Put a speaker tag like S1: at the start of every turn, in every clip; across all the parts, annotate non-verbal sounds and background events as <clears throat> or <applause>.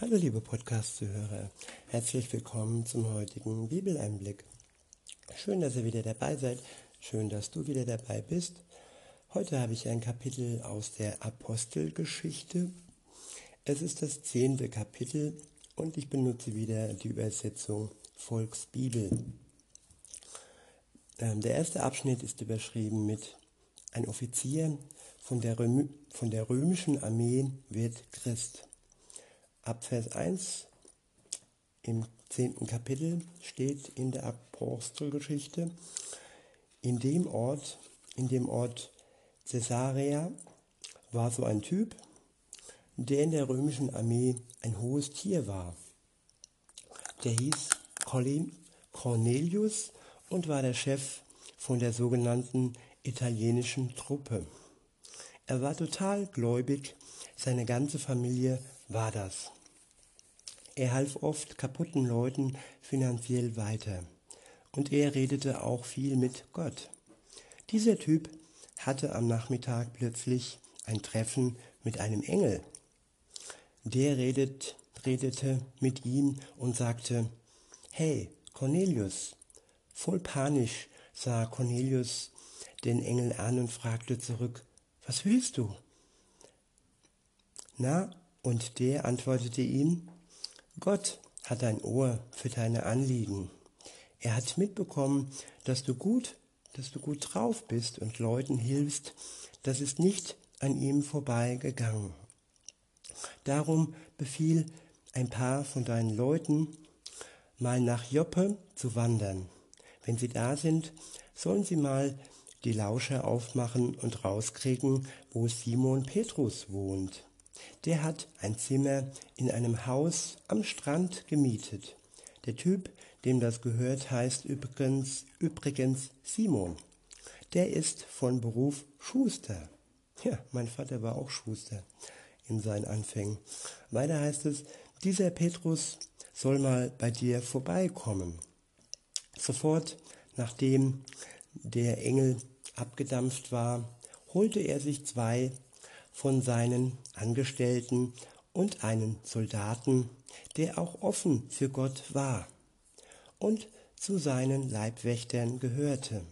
S1: Hallo liebe Podcast-Zuhörer, herzlich willkommen zum heutigen Bibeleinblick. Schön, dass ihr wieder dabei seid, schön, dass du wieder dabei bist. Heute habe ich ein Kapitel aus der Apostelgeschichte. Es ist das zehnte Kapitel und ich benutze wieder die Übersetzung Volksbibel. Ähm, der erste Abschnitt ist überschrieben mit Ein Offizier von der, Röm von der römischen Armee wird Christ. Ab Vers 1 im zehnten Kapitel steht in der Apostelgeschichte, in dem Ort, in dem Ort Caesarea war so ein Typ, der in der römischen Armee ein hohes Tier war. Der hieß Cornelius und war der Chef von der sogenannten italienischen Truppe. Er war total gläubig, seine ganze Familie war das. Er half oft kaputten Leuten finanziell weiter und er redete auch viel mit Gott. Dieser Typ hatte am Nachmittag plötzlich ein Treffen mit einem Engel. Der redet, redete mit ihm und sagte, Hey, Cornelius. Voll panisch sah Cornelius den Engel an und fragte zurück, was willst du? Na, und der antwortete ihm, Gott hat ein Ohr für deine Anliegen. Er hat mitbekommen, dass du gut, dass du gut drauf bist und Leuten hilfst. Das ist nicht an ihm vorbeigegangen. Darum befiehl ein paar von deinen Leuten, mal nach Joppe zu wandern. Wenn sie da sind, sollen sie mal die Lauscher aufmachen und rauskriegen, wo Simon Petrus wohnt. Der hat ein Zimmer in einem Haus am Strand gemietet. Der Typ, dem das gehört, heißt übrigens, übrigens Simon. Der ist von Beruf Schuster. Ja, mein Vater war auch Schuster in seinen Anfängen. Weiter heißt es, dieser Petrus soll mal bei dir vorbeikommen. Sofort, nachdem der Engel abgedampft war, holte er sich zwei von seinen Angestellten und einen Soldaten, der auch offen für Gott war und zu seinen Leibwächtern gehörte.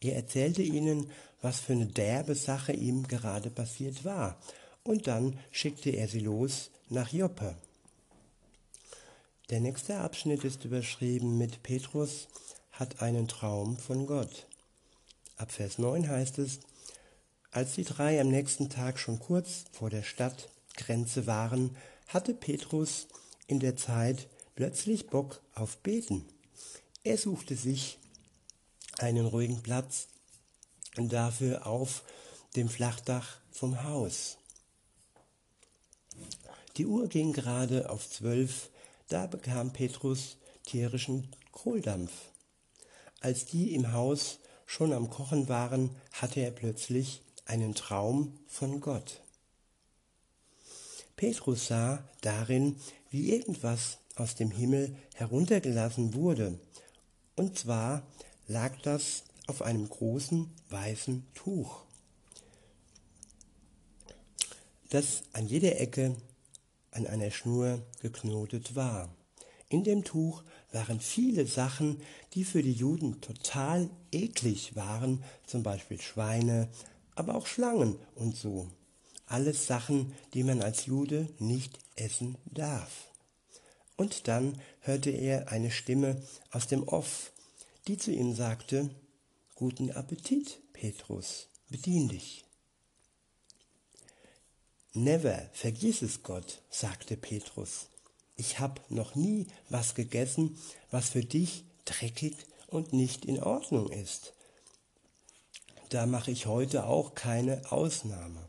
S1: Er erzählte ihnen, was für eine derbe Sache ihm gerade passiert war, und dann schickte er sie los nach Joppe. Der nächste Abschnitt ist überschrieben mit Petrus hat einen Traum von Gott. Ab Vers 9 heißt es, als die drei am nächsten Tag schon kurz vor der Stadtgrenze waren, hatte Petrus in der Zeit plötzlich Bock auf Beten. Er suchte sich einen ruhigen Platz und dafür auf dem Flachdach vom Haus. Die Uhr ging gerade auf zwölf, da bekam Petrus tierischen Kohldampf. Als die im Haus schon am Kochen waren, hatte er plötzlich einen Traum von Gott. Petrus sah darin, wie irgendwas aus dem Himmel heruntergelassen wurde, und zwar lag das auf einem großen weißen Tuch, das an jeder Ecke an einer Schnur geknotet war. In dem Tuch waren viele Sachen, die für die Juden total eklig waren, zum Beispiel Schweine, aber auch Schlangen und so. Alles Sachen, die man als Jude nicht essen darf. Und dann hörte er eine Stimme aus dem Off, die zu ihm sagte, Guten Appetit, Petrus, bedien dich. Never, vergiss es Gott, sagte Petrus. Ich hab noch nie was gegessen, was für dich dreckig und nicht in Ordnung ist da mache ich heute auch keine Ausnahme.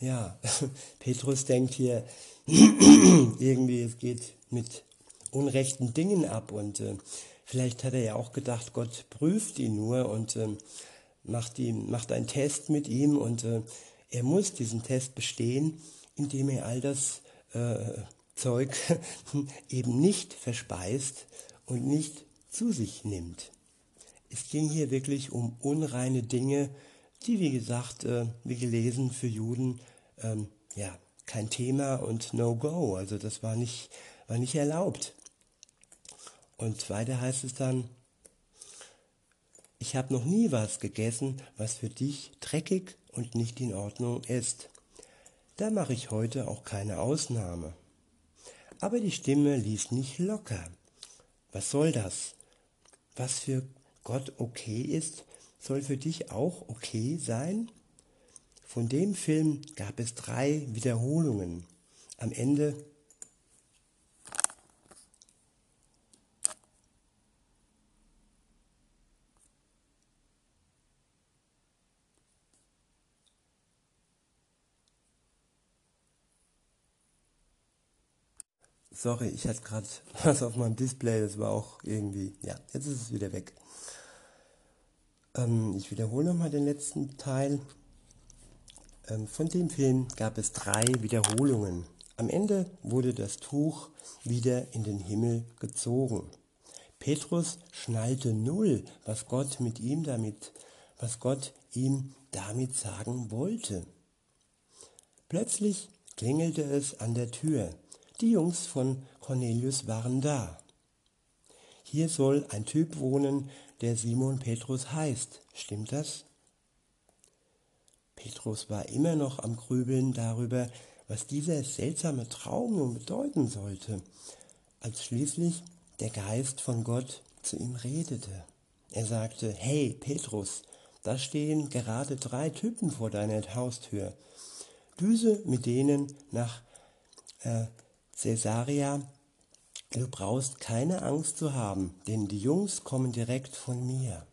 S1: Ja, <laughs> Petrus denkt hier <clears throat> irgendwie, es geht mit unrechten Dingen ab und äh, vielleicht hat er ja auch gedacht, Gott prüft ihn nur und äh, macht, ihm, macht einen Test mit ihm und äh, er muss diesen Test bestehen, indem er all das äh, Zeug <laughs> eben nicht verspeist und nicht zu sich nimmt. Es ging hier wirklich um unreine Dinge, die, wie gesagt, äh, wie gelesen, für Juden ähm, ja, kein Thema und no go. Also das war nicht, war nicht erlaubt. Und weiter heißt es dann, ich habe noch nie was gegessen, was für dich dreckig und nicht in Ordnung ist. Da mache ich heute auch keine Ausnahme. Aber die Stimme ließ nicht locker. Was soll das? Was für Gott okay ist, soll für dich auch okay sein? Von dem Film gab es drei Wiederholungen. Am Ende Sorry, ich hatte gerade <laughs> was auf meinem Display, das war auch irgendwie, ja, jetzt ist es wieder weg. Ähm, ich wiederhole nochmal den letzten Teil. Ähm, von dem Film gab es drei Wiederholungen. Am Ende wurde das Tuch wieder in den Himmel gezogen. Petrus schnallte null, was Gott mit ihm damit, was Gott ihm damit sagen wollte. Plötzlich klingelte es an der Tür. Die Jungs von Cornelius waren da. Hier soll ein Typ wohnen, der Simon Petrus heißt. Stimmt das? Petrus war immer noch am Grübeln darüber, was dieser seltsame Traum nun bedeuten sollte, als schließlich der Geist von Gott zu ihm redete. Er sagte, Hey Petrus, da stehen gerade drei Typen vor deiner Haustür. Düse mit denen nach äh, Caesarea, du brauchst keine Angst zu haben, denn die Jungs kommen direkt von mir.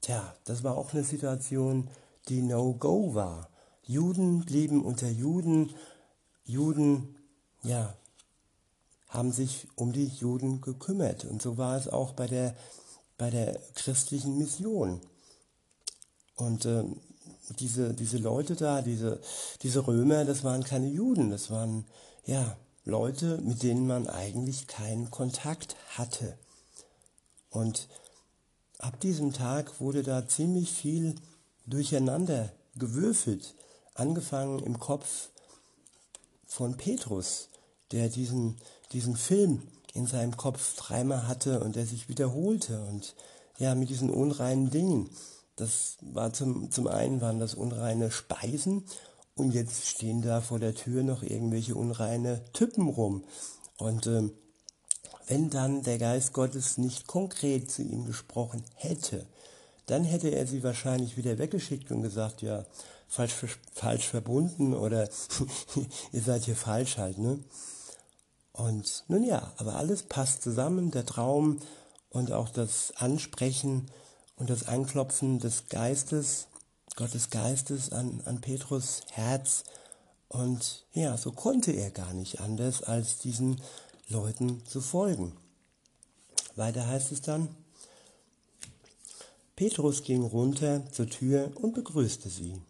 S1: Tja, das war auch eine Situation, die No-Go war. Juden blieben unter Juden, Juden, ja, haben sich um die Juden gekümmert. Und so war es auch bei der, bei der christlichen Mission. Und äh, diese, diese Leute da, diese, diese Römer, das waren keine Juden, das waren ja Leute, mit denen man eigentlich keinen Kontakt hatte. Und ab diesem Tag wurde da ziemlich viel durcheinander gewürfelt, angefangen im Kopf von Petrus, der diesen, diesen Film in seinem Kopf dreimal hatte und der sich wiederholte und ja, mit diesen unreinen Dingen. Das war zum, zum einen waren das unreine Speisen und jetzt stehen da vor der Tür noch irgendwelche unreine Typen rum. Und ähm, wenn dann der Geist Gottes nicht konkret zu ihm gesprochen hätte, dann hätte er sie wahrscheinlich wieder weggeschickt und gesagt, ja, falsch, falsch verbunden oder <laughs> ihr seid hier falsch halt, ne? Und nun ja, aber alles passt zusammen, der Traum und auch das Ansprechen und das Anklopfen des Geistes, Gottes Geistes an, an Petrus Herz. Und ja, so konnte er gar nicht anders, als diesen Leuten zu folgen. Weiter heißt es dann, Petrus ging runter zur Tür und begrüßte sie.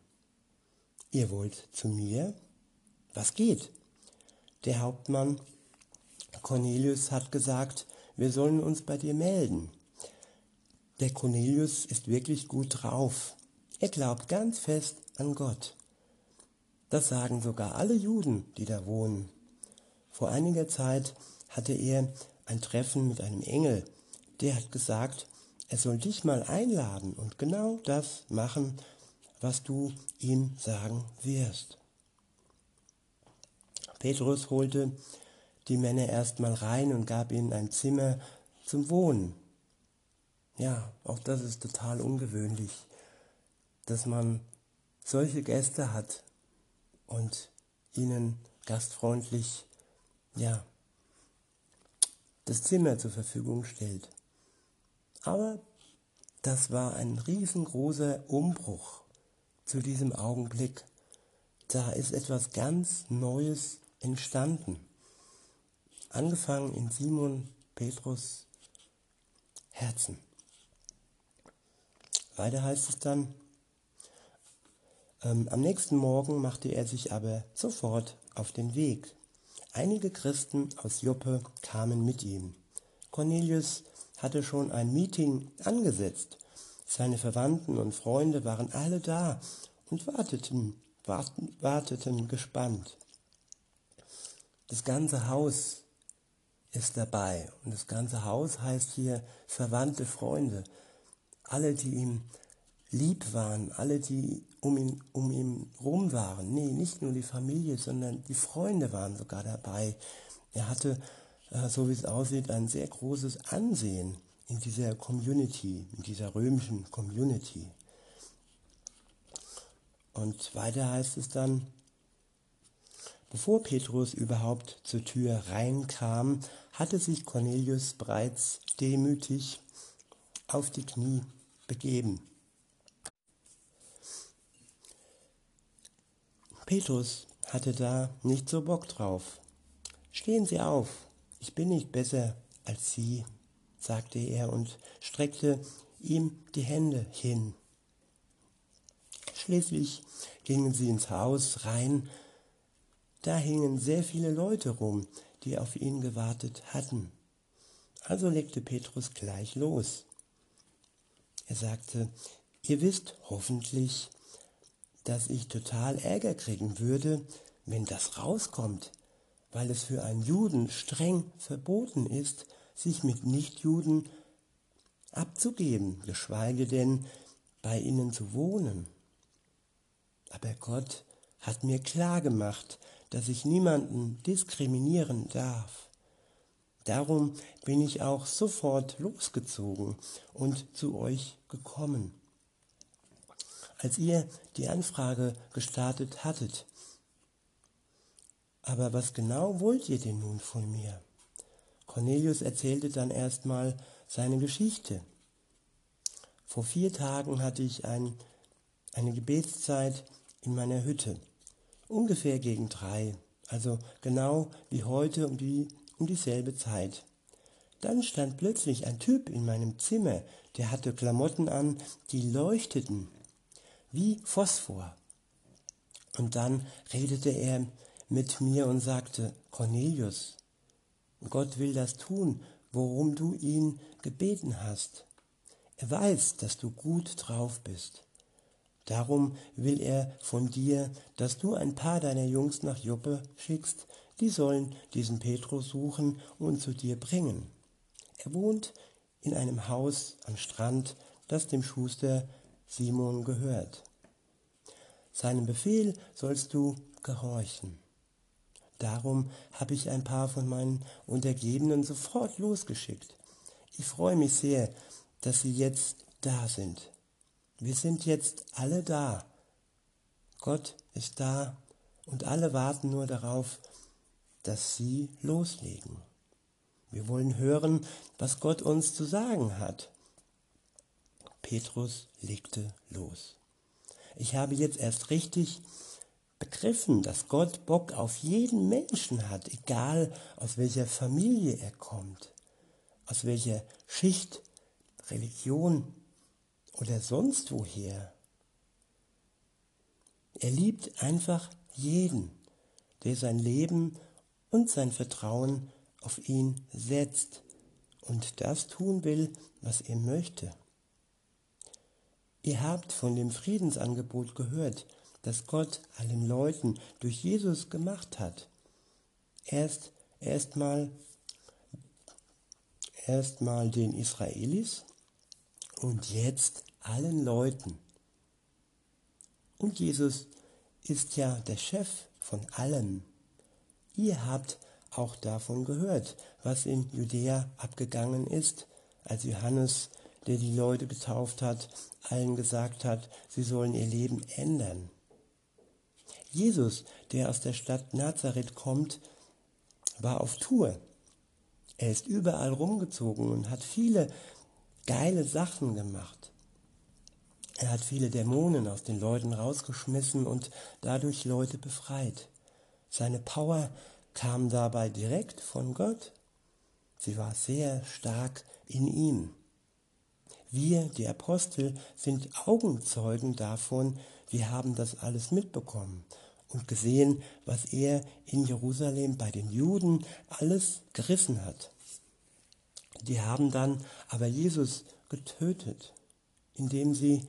S1: Ihr wollt zu mir? Was geht? Der Hauptmann Cornelius hat gesagt, wir sollen uns bei dir melden. Der Cornelius ist wirklich gut drauf. Er glaubt ganz fest an Gott. Das sagen sogar alle Juden, die da wohnen. Vor einiger Zeit hatte er ein Treffen mit einem Engel. Der hat gesagt, er soll dich mal einladen und genau das machen, was du ihm sagen wirst. Petrus holte die Männer erstmal rein und gab ihnen ein Zimmer zum Wohnen. Ja, auch das ist total ungewöhnlich, dass man solche Gäste hat und ihnen gastfreundlich, ja, das Zimmer zur Verfügung stellt. Aber das war ein riesengroßer Umbruch zu diesem Augenblick. Da ist etwas ganz Neues entstanden. Angefangen in Simon Petrus Herzen. Weiter heißt es dann, ähm, am nächsten Morgen machte er sich aber sofort auf den Weg. Einige Christen aus Joppe kamen mit ihm. Cornelius hatte schon ein Meeting angesetzt. Seine Verwandten und Freunde waren alle da und warteten warteten gespannt. Das ganze Haus ist dabei und das ganze Haus heißt hier verwandte Freunde. Alle, die ihm lieb waren, alle, die um ihn, um ihn rum waren. Nee, nicht nur die Familie, sondern die Freunde waren sogar dabei. Er hatte, äh, so wie es aussieht, ein sehr großes Ansehen in dieser Community, in dieser römischen Community. Und weiter heißt es dann, bevor Petrus überhaupt zur Tür reinkam, hatte sich Cornelius bereits demütig auf die Knie begeben. Petrus hatte da nicht so Bock drauf. Stehen Sie auf, ich bin nicht besser als Sie, sagte er und streckte ihm die Hände hin. Schließlich gingen sie ins Haus rein. Da hingen sehr viele Leute rum, die auf ihn gewartet hatten. Also legte Petrus gleich los. Er sagte, ihr wisst hoffentlich, dass ich total Ärger kriegen würde, wenn das rauskommt, weil es für einen Juden streng verboten ist, sich mit Nichtjuden abzugeben, geschweige denn bei ihnen zu wohnen. Aber Gott hat mir klar gemacht, dass ich niemanden diskriminieren darf. Darum bin ich auch sofort losgezogen und zu euch gekommen. Als ihr die Anfrage gestartet hattet, aber was genau wollt ihr denn nun von mir? Cornelius erzählte dann erstmal seine Geschichte. Vor vier Tagen hatte ich ein, eine Gebetszeit in meiner Hütte. Ungefähr gegen drei, also genau wie heute um, die, um dieselbe Zeit. Dann stand plötzlich ein Typ in meinem Zimmer, der hatte Klamotten an, die leuchteten wie Phosphor. Und dann redete er mit mir und sagte, Cornelius, Gott will das tun, worum du ihn gebeten hast. Er weiß, dass du gut drauf bist. Darum will er von dir, dass du ein paar deiner Jungs nach Joppe schickst, die sollen diesen Petrus suchen und zu dir bringen. Er wohnt in einem Haus am Strand, das dem Schuster Simon gehört. Seinem Befehl sollst du gehorchen. Darum habe ich ein paar von meinen Untergebenen sofort losgeschickt. Ich freue mich sehr, dass sie jetzt da sind. Wir sind jetzt alle da. Gott ist da und alle warten nur darauf, dass sie loslegen. Wir wollen hören, was Gott uns zu sagen hat. Petrus legte los. Ich habe jetzt erst richtig begriffen, dass Gott Bock auf jeden Menschen hat, egal aus welcher Familie er kommt, aus welcher Schicht, Religion oder sonst woher. Er liebt einfach jeden, der sein Leben und sein Vertrauen auf ihn setzt und das tun will, was er möchte. Ihr habt von dem Friedensangebot gehört, das Gott allen Leuten durch Jesus gemacht hat. Erst erstmal erstmal den Israelis und jetzt allen Leuten. Und Jesus ist ja der Chef von allem. Ihr habt auch davon gehört, was in Judäa abgegangen ist, als Johannes, der die Leute getauft hat, allen gesagt hat, sie sollen ihr Leben ändern. Jesus, der aus der Stadt Nazareth kommt, war auf Tour. Er ist überall rumgezogen und hat viele geile Sachen gemacht. Er hat viele Dämonen aus den Leuten rausgeschmissen und dadurch Leute befreit. Seine Power kam dabei direkt von Gott. Sie war sehr stark in ihm. Wir, die Apostel, sind Augenzeugen davon, wir haben das alles mitbekommen und gesehen, was er in Jerusalem bei den Juden alles gerissen hat. Die haben dann aber Jesus getötet, indem sie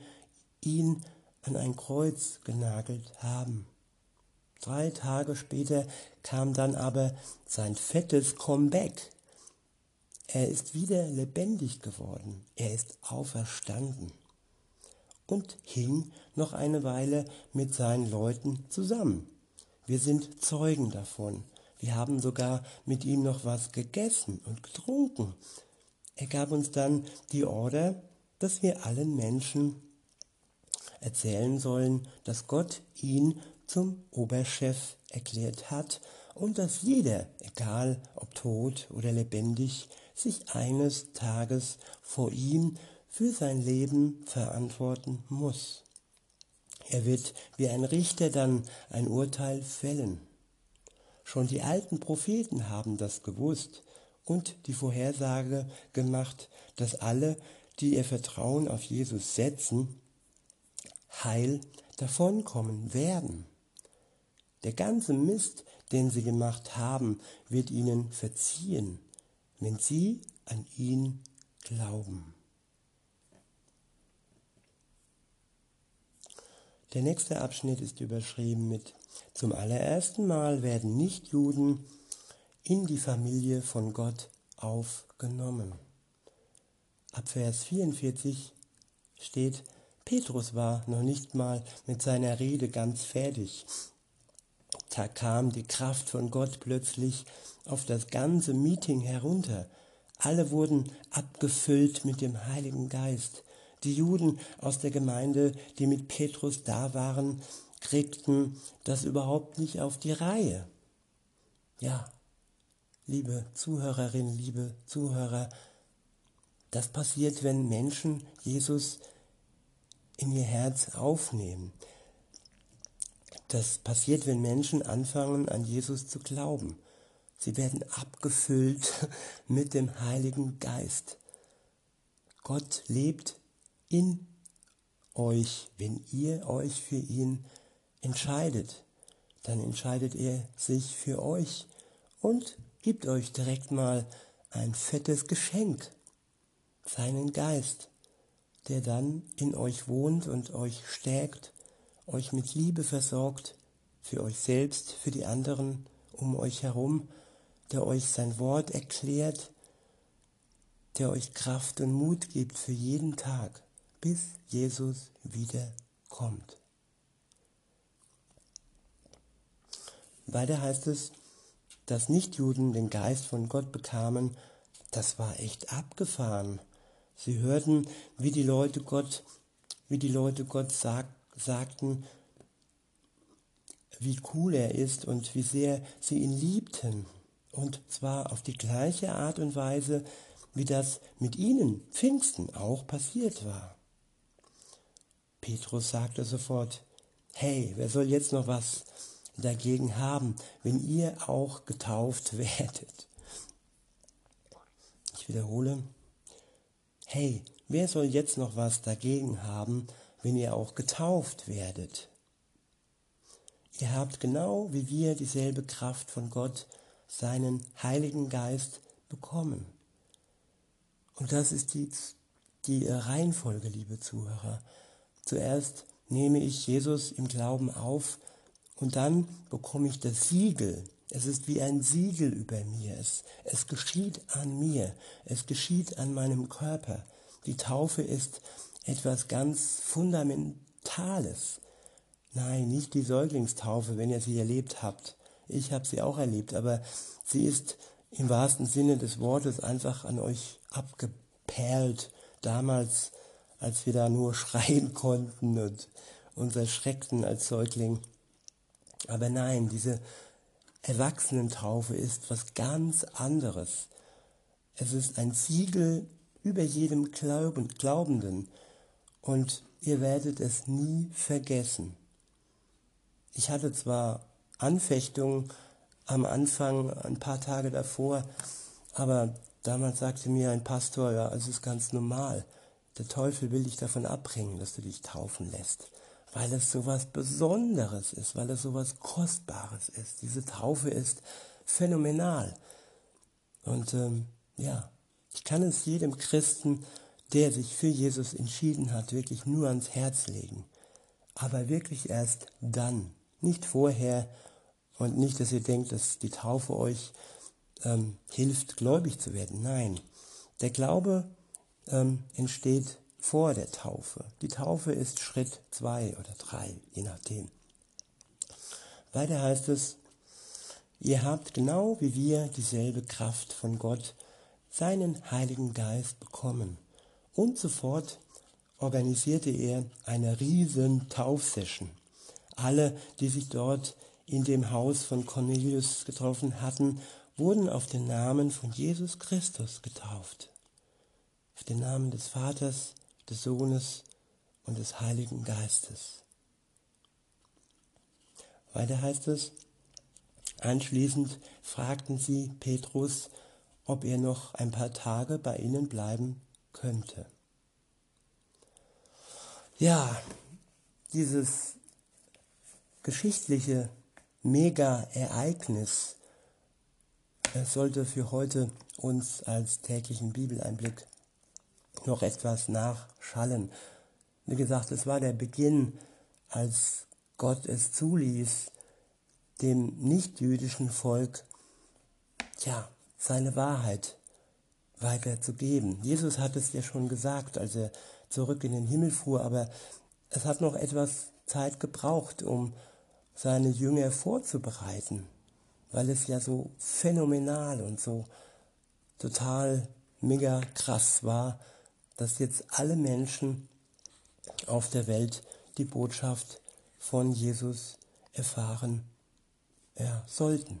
S1: ihn an ein Kreuz genagelt haben. Drei Tage später kam dann aber sein fettes Comeback. Er ist wieder lebendig geworden. Er ist auferstanden und hing noch eine Weile mit seinen Leuten zusammen. Wir sind Zeugen davon. Wir haben sogar mit ihm noch was gegessen und getrunken. Er gab uns dann die Order, dass wir allen Menschen erzählen sollen, dass Gott ihn zum Oberchef erklärt hat und dass jeder, egal ob tot oder lebendig, sich eines Tages vor ihm für sein Leben verantworten muss. Er wird wie ein Richter dann ein Urteil fällen. Schon die alten Propheten haben das gewusst und die Vorhersage gemacht, dass alle, die ihr Vertrauen auf Jesus setzen, heil davonkommen werden. Der ganze Mist, den sie gemacht haben, wird ihnen verziehen, wenn sie an ihn glauben. Der nächste Abschnitt ist überschrieben mit Zum allerersten Mal werden Nichtjuden in die Familie von Gott aufgenommen. Ab Vers 44 steht, Petrus war noch nicht mal mit seiner Rede ganz fertig. Da kam die Kraft von Gott plötzlich auf das ganze Meeting herunter. Alle wurden abgefüllt mit dem Heiligen Geist. Die Juden aus der Gemeinde, die mit Petrus da waren, kriegten das überhaupt nicht auf die Reihe. Ja, liebe Zuhörerinnen, liebe Zuhörer, das passiert, wenn Menschen Jesus in ihr Herz aufnehmen. Das passiert, wenn Menschen anfangen, an Jesus zu glauben. Sie werden abgefüllt <laughs> mit dem Heiligen Geist. Gott lebt in euch, wenn ihr euch für ihn entscheidet. Dann entscheidet er sich für euch und gibt euch direkt mal ein fettes Geschenk, seinen Geist, der dann in euch wohnt und euch stärkt, euch mit Liebe versorgt, für euch selbst, für die anderen um euch herum, der euch sein Wort erklärt, der euch Kraft und Mut gibt für jeden Tag bis Jesus wiederkommt. Weiter heißt es, dass Nichtjuden den Geist von Gott bekamen, das war echt abgefahren. Sie hörten, wie die Leute Gott, wie die Leute Gott sag, sagten, wie cool er ist und wie sehr sie ihn liebten. Und zwar auf die gleiche Art und Weise, wie das mit ihnen Pfingsten auch passiert war. Petrus sagte sofort, hey, wer soll jetzt noch was dagegen haben, wenn ihr auch getauft <laughs> werdet? Ich wiederhole, hey, wer soll jetzt noch was dagegen haben, wenn ihr auch getauft werdet? Ihr habt genau wie wir dieselbe Kraft von Gott, seinen Heiligen Geist, bekommen. Und das ist die, die Reihenfolge, liebe Zuhörer. Zuerst nehme ich Jesus im Glauben auf und dann bekomme ich das Siegel. Es ist wie ein Siegel über mir. Es, es geschieht an mir. Es geschieht an meinem Körper. Die Taufe ist etwas ganz Fundamentales. Nein, nicht die Säuglingstaufe, wenn ihr sie erlebt habt. Ich habe sie auch erlebt, aber sie ist im wahrsten Sinne des Wortes einfach an euch abgeperlt. Damals als wir da nur <laughs> schreien konnten und uns erschreckten als Säugling. Aber nein, diese Erwachsenentaufe ist was ganz anderes. Es ist ein Siegel über jedem Glaubenden und ihr werdet es nie vergessen. Ich hatte zwar Anfechtungen am Anfang, ein paar Tage davor, aber damals sagte mir ein Pastor, ja, es ist ganz normal. Der Teufel will dich davon abbringen, dass du dich taufen lässt, weil es so was Besonderes ist, weil es so was Kostbares ist. Diese Taufe ist phänomenal. Und ähm, ja, ich kann es jedem Christen, der sich für Jesus entschieden hat, wirklich nur ans Herz legen. aber wirklich erst dann, nicht vorher und nicht, dass ihr denkt, dass die Taufe euch ähm, hilft, gläubig zu werden. Nein, der Glaube ähm, entsteht vor der Taufe. Die Taufe ist Schritt zwei oder drei, je nachdem. Weiter heißt es, ihr habt genau wie wir dieselbe Kraft von Gott, seinen Heiligen Geist bekommen. Und sofort organisierte er eine riesen Taufsession. Alle, die sich dort in dem Haus von Cornelius getroffen hatten, wurden auf den Namen von Jesus Christus getauft. Auf den Namen des Vaters, des Sohnes und des Heiligen Geistes. Weiter heißt es, anschließend fragten sie Petrus, ob er noch ein paar Tage bei ihnen bleiben könnte. Ja, dieses geschichtliche Mega-Ereignis sollte für heute uns als täglichen Bibeleinblick noch etwas nachschallen. Wie gesagt, es war der Beginn, als Gott es zuließ, dem nichtjüdischen Volk ja, seine Wahrheit weiterzugeben. Jesus hat es ja schon gesagt, als er zurück in den Himmel fuhr, aber es hat noch etwas Zeit gebraucht, um seine Jünger vorzubereiten, weil es ja so phänomenal und so total mega krass war, dass jetzt alle Menschen auf der Welt die Botschaft von Jesus erfahren ja, sollten.